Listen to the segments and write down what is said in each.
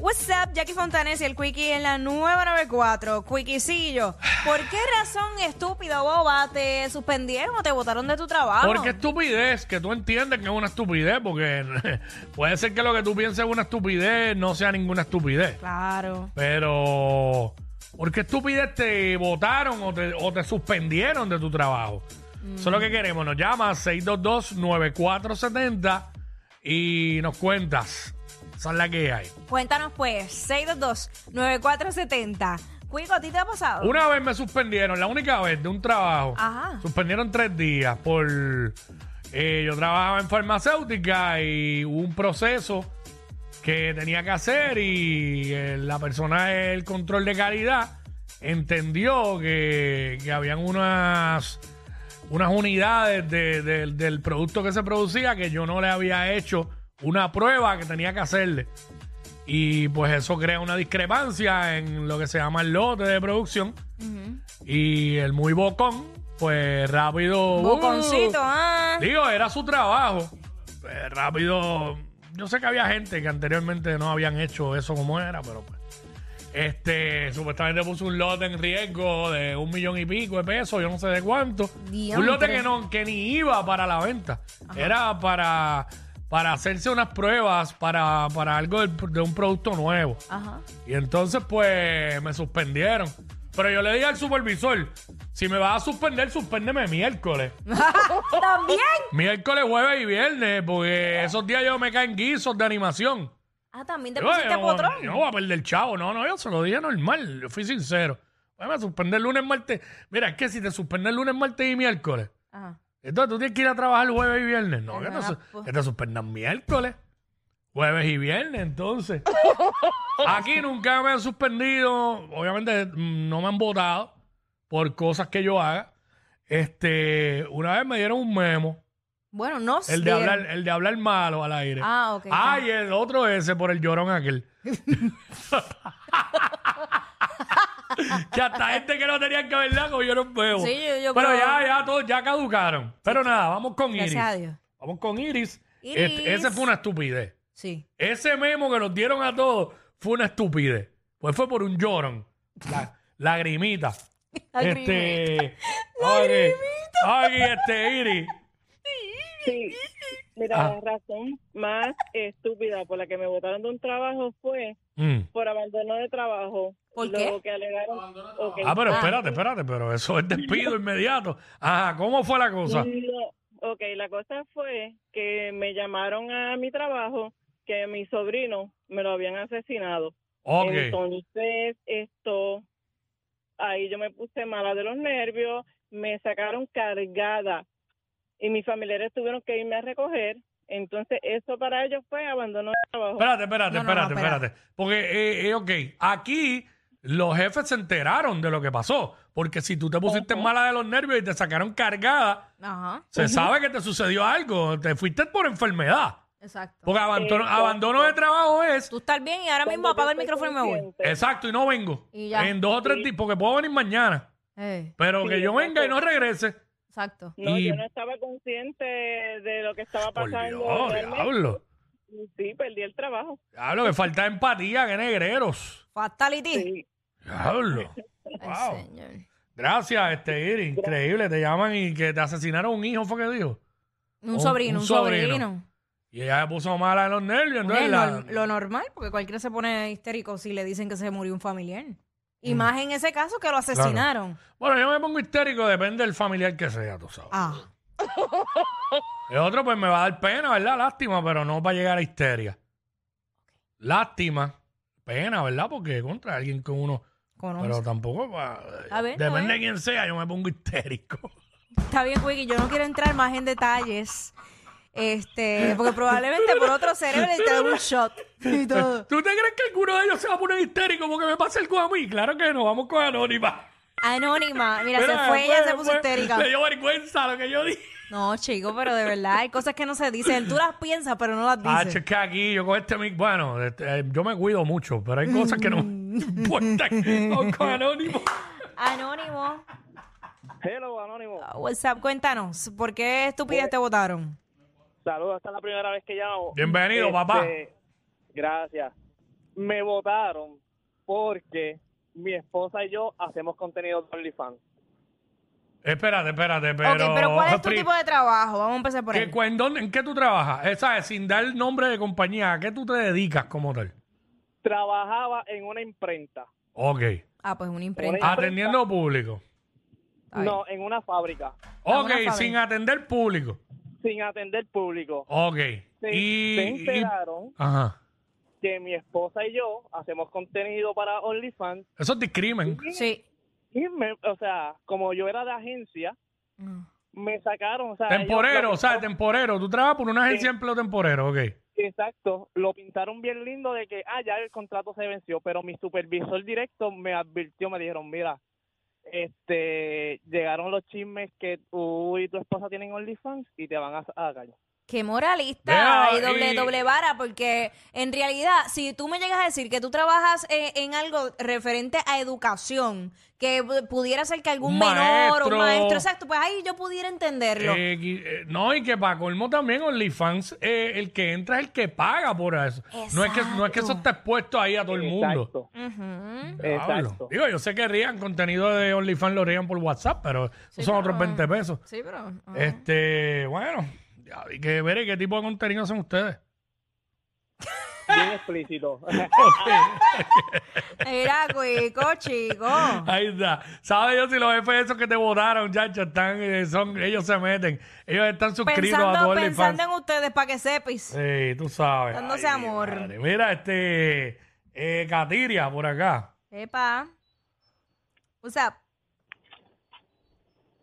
What's up, Jackie Fontanes y el Quickie en la nueva 94. Quickiecillo, ¿por qué razón estúpida, boba, te suspendieron o te botaron de tu trabajo? Porque estupidez, que tú entiendes que es una estupidez, porque puede ser que lo que tú pienses es una estupidez, no sea ninguna estupidez. Claro. Pero, ¿por qué estupidez te votaron o te, o te suspendieron de tu trabajo? Eso es lo que queremos. Nos llama 622-9470 y nos cuentas. Esa es la que hay. Cuéntanos pues, 622-9470. Quico, ¿a ti te ha pasado? Una vez me suspendieron, la única vez de un trabajo. Ajá. Suspendieron tres días por... eh, yo trabajaba en farmacéutica y hubo un proceso que tenía que hacer y eh, la persona del control de calidad entendió que, que habían unas, unas unidades de- de- del producto que se producía que yo no le había hecho una prueba que tenía que hacerle. Y pues eso crea una discrepancia en lo que se llama el lote de producción. Y el muy bocón, pues rápido. Boconcito, uh, ah. Digo, era su trabajo. Pues, rápido. Yo sé que había gente que anteriormente no habían hecho eso como era, pero pues. Este, supuestamente puso un lote en riesgo de un millón y pico de pesos, yo no sé de cuánto. Diantre. Un lote que no, que ni iba para la venta. Era para, para hacerse unas pruebas para, para algo de un producto nuevo. Ajá. Y entonces, pues, me suspendieron. Pero yo le dije al supervisor, si me vas a suspender, suspéndeme miércoles. ¿También? miércoles, jueves y viernes, porque esos días yo me caen guisos de animación. Ah, también te Yo, pusiste yo no, potrón. yo no voy a perder chavo. No, no, yo se lo dije normal. Yo fui sincero. Déjame suspender lunes, martes. Mira, es que si te suspenden lunes, martes y miércoles, Ajá. Entonces tú tienes que ir a trabajar jueves y viernes. No, que te, su- que te suspendan miércoles, jueves y viernes, entonces. Aquí nunca me han suspendido. Obviamente mm, no me han votado por cosas que yo haga. Este, una vez me dieron un memo. Bueno, no El de sé. hablar, el de hablar malo al aire. Ah, ok. Ay, el otro ese por el llorón aquel. que hasta gente que no tenían que verla como yo no veo. Sí, yo- yo Pero creo- ya, ya, todos ya caducaron. Pero nada, vamos con Iris. Gracias a Dios. Vamos con Iris. Iris. Este, ese fue una estupidez. Sí. Ese memo que nos dieron a todos fue una estupidez. Pues fue por un llorón. La, lagrimita. Este. Lagrimita. Aquí, este, Iris. Sí. Mira, Ah. la razón más estúpida por la que me botaron de un trabajo fue Mm. por abandono de trabajo. ¿Por Lo qué? que alegaron. Ah, pero Ah. espérate, espérate, pero eso es despido inmediato. Ajá, ¿cómo fue la cosa? No, ok, la cosa fue que me llamaron a mi trabajo que mi sobrino me lo habían asesinado. Ok. Entonces, esto, ahí yo me puse mala de los nervios, me sacaron cargada y mis familiares tuvieron que irme a recoger. Entonces, eso para ellos fue abandono de trabajo. Espérate, espérate, No, no, no, espérate, espérate. Porque, eh, eh, ok, aquí los jefes se enteraron de lo que pasó. Porque si tú te pusiste mala de los nervios y te sacaron cargada, Ajá. se sabe que te sucedió algo. Te fuiste por enfermedad. Exacto. Porque abandono, Exacto. abandono de trabajo es. Tú estás bien y ahora mismo apago el micrófono y me voy. Exacto, y no vengo. Y ya. En dos o tres Sí. días, porque puedo venir mañana. Eh, Pero Sí, que yo venga y no regrese. exacto. No, Y- yo no estaba consciente de lo que estaba Por pasando. Dios, realmente. diablo. Sí, perdí el trabajo. Diablo, que falta empatía, que negreros. Fatality. Sí. Diablo. Ay, Wow. señor. Gracias, este Iris. Increíble. Te llaman y que te asesinaron un hijo, fue que dijo. Un Un- sobrino, un sobrino. sobrino. Y ella se puso mala de los nervios. Bueno, Entonces, es la- lo normal, porque cualquiera se pone histérico si le dicen que se murió un familiar. Y Mm. más en ese caso que lo asesinaron. Bueno, yo me pongo histérico, depende del familiar que sea, tú sabes. Ah. El otro, pues me va a dar pena, ¿verdad? Lástima, pero no para llegar a histeria. Lástima, pena, ¿verdad? Porque contra alguien que uno. Conoce. Pero tampoco para. A ver, a depende ver. de quién sea, yo me pongo histérico. Está bien, Wiki, yo no quiero entrar más en detalles. Este, porque probablemente por otro cerebro le te da un shot y todo. ¿Tú te crees que alguno de ellos se va a poner histérico porque me pasa algo a mí? Claro que no, vamos con Anónima. Anónima, mira, Mira, se fue, ella se fue- puso fue- histérica. Le dio vergüenza lo que yo dije. No, chico, pero de verdad hay cosas que no se dicen. Tú las piensas, pero no las Ah, dices. es que aquí yo con este mic, bueno, este, eh, yo me cuido mucho, pero hay cosas que no Mm. me importan. Vamos con Anónimo. Anónimo, Hello, Anónimo. WhatsApp, cuéntanos, ¿por qué estupidez te votaron? Saludos, esta es la primera vez que llamo. Bienvenido, Este, papá. Gracias. Me votaron porque mi esposa y yo hacemos contenido de OnlyFans. Espérate, espérate, pero... ok, pero ¿cuál es tu tipo de trabajo? Vamos a empezar por ¿qué- ahí. cu- en, dónde- ¿En qué tú trabajas? Esa es, sin dar nombre de compañía, ¿a qué tú te dedicas como tal? Trabajaba en una imprenta. Ok. Ah, pues una imprenta. Atendiendo público. No, en una fábrica. Ok, una fábrica. sin atender público. Sin atender público. Ok. Se, y, se y- enteraron Ajá. que mi esposa y yo hacemos contenido para OnlyFans. Eso es discrimen. Sí. Y, me, o sea, como yo era de agencia, Mm. me sacaron. O sea, Temporero, ellos o sea, temporero. Tú trabajas por una agencia de empleo temporero, ok. Exacto, lo pintaron bien lindo de que, ah, ya el contrato se venció, pero mi supervisor directo me advirtió, me dijeron, mira, este, llegaron los chismes que tú y tu esposa tienen OnlyFans y te van a sacar. Qué moralista Vea, y doble, y- doble vara, porque en realidad, si tú me llegas a decir que tú trabajas eh, en algo referente a educación, que pu- pudiera ser que algún Un menor o maestro. exacto, pues ahí yo pudiera entenderlo. Eh, eh, no, y que para colmo también OnlyFans, eh, el que entra es el que paga por eso. No es, que, no es que eso está expuesto ahí a todo el mundo. Exacto, Ujú. Diablo. exacto. Digo, yo sé que rían contenido de OnlyFans, lo rían por WhatsApp, pero Sí, esos son pero- otros 20 pesos. Sí, pero... Este, bueno, ya, y que veré qué tipo de contenido son ustedes. Bien explícito. Mira, cuico, chico. Ahí está. ¿Sabes yo si los jefes esos que te votaron, chacho, están, eh, son, ellos se meten. Ellos están suscritos a tu Pensando, OnlyFans. pensando en ustedes para que sepis. Sí, tú sabes. Dándose Ay, amor. madre. Mira, este, eh, Katiria, por acá. Epa. What's up?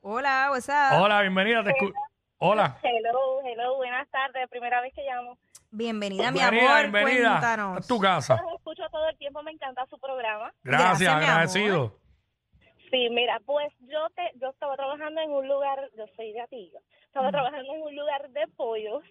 Hola, what's up? Hola, bienvenida. Te escu- Hola. Hello, hello, buenas tardes, primera vez que llamo. Bienvenida, mi Bienvenida, amor. bienvenida. Cuéntanos. Es tu casa. Los escucho todo el tiempo, me encanta su programa. Gracias, Gracias, mi agradecido. Sí, mira, pues yo te, yo estaba trabajando en un lugar, yo soy de Atiga, estaba trabajando en un lugar de pollos.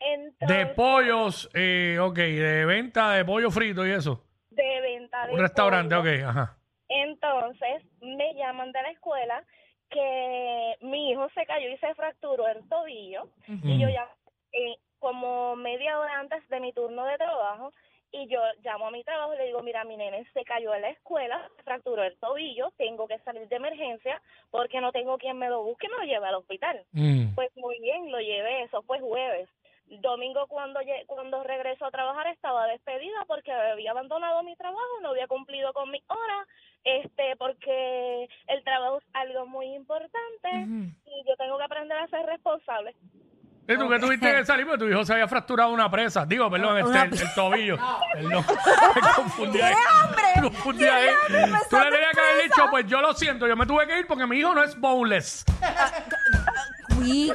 Entonces, De pollos, eh, ok, de venta de pollo frito y eso. de venta de Un restaurante, pollo. ok, ajá. Entonces me llaman de la escuela que mi hijo se cayó y se fracturó el tobillo y yo ya eh, como media hora antes de mi turno de trabajo y yo llamo a mi trabajo y le digo, mira, mi nene se cayó en la escuela, se fracturó el tobillo, tengo que salir de emergencia porque no tengo quien me lo busque y me lo lleve al hospital. Mm. Pues muy bien, lo llevé, eso fue jueves. Domingo cuando cuando regreso a trabajar estaba despedida porque había abandonado mi trabajo, no había cumplido con mi hora, este porque el trabajo es algo muy importante y yo tengo que aprender a ser responsable. ¿Y tú que tuviste que salir? Porque tu hijo se había fracturado una presa. Digo, perdón, este, Una- el, el tobillo. Perdón. Me confundí ahí. hambre! Me confundí ahí. Tú le tenías que haber dicho, pues yo lo siento, yo me tuve que ir porque mi hijo no es boneless. Wiki.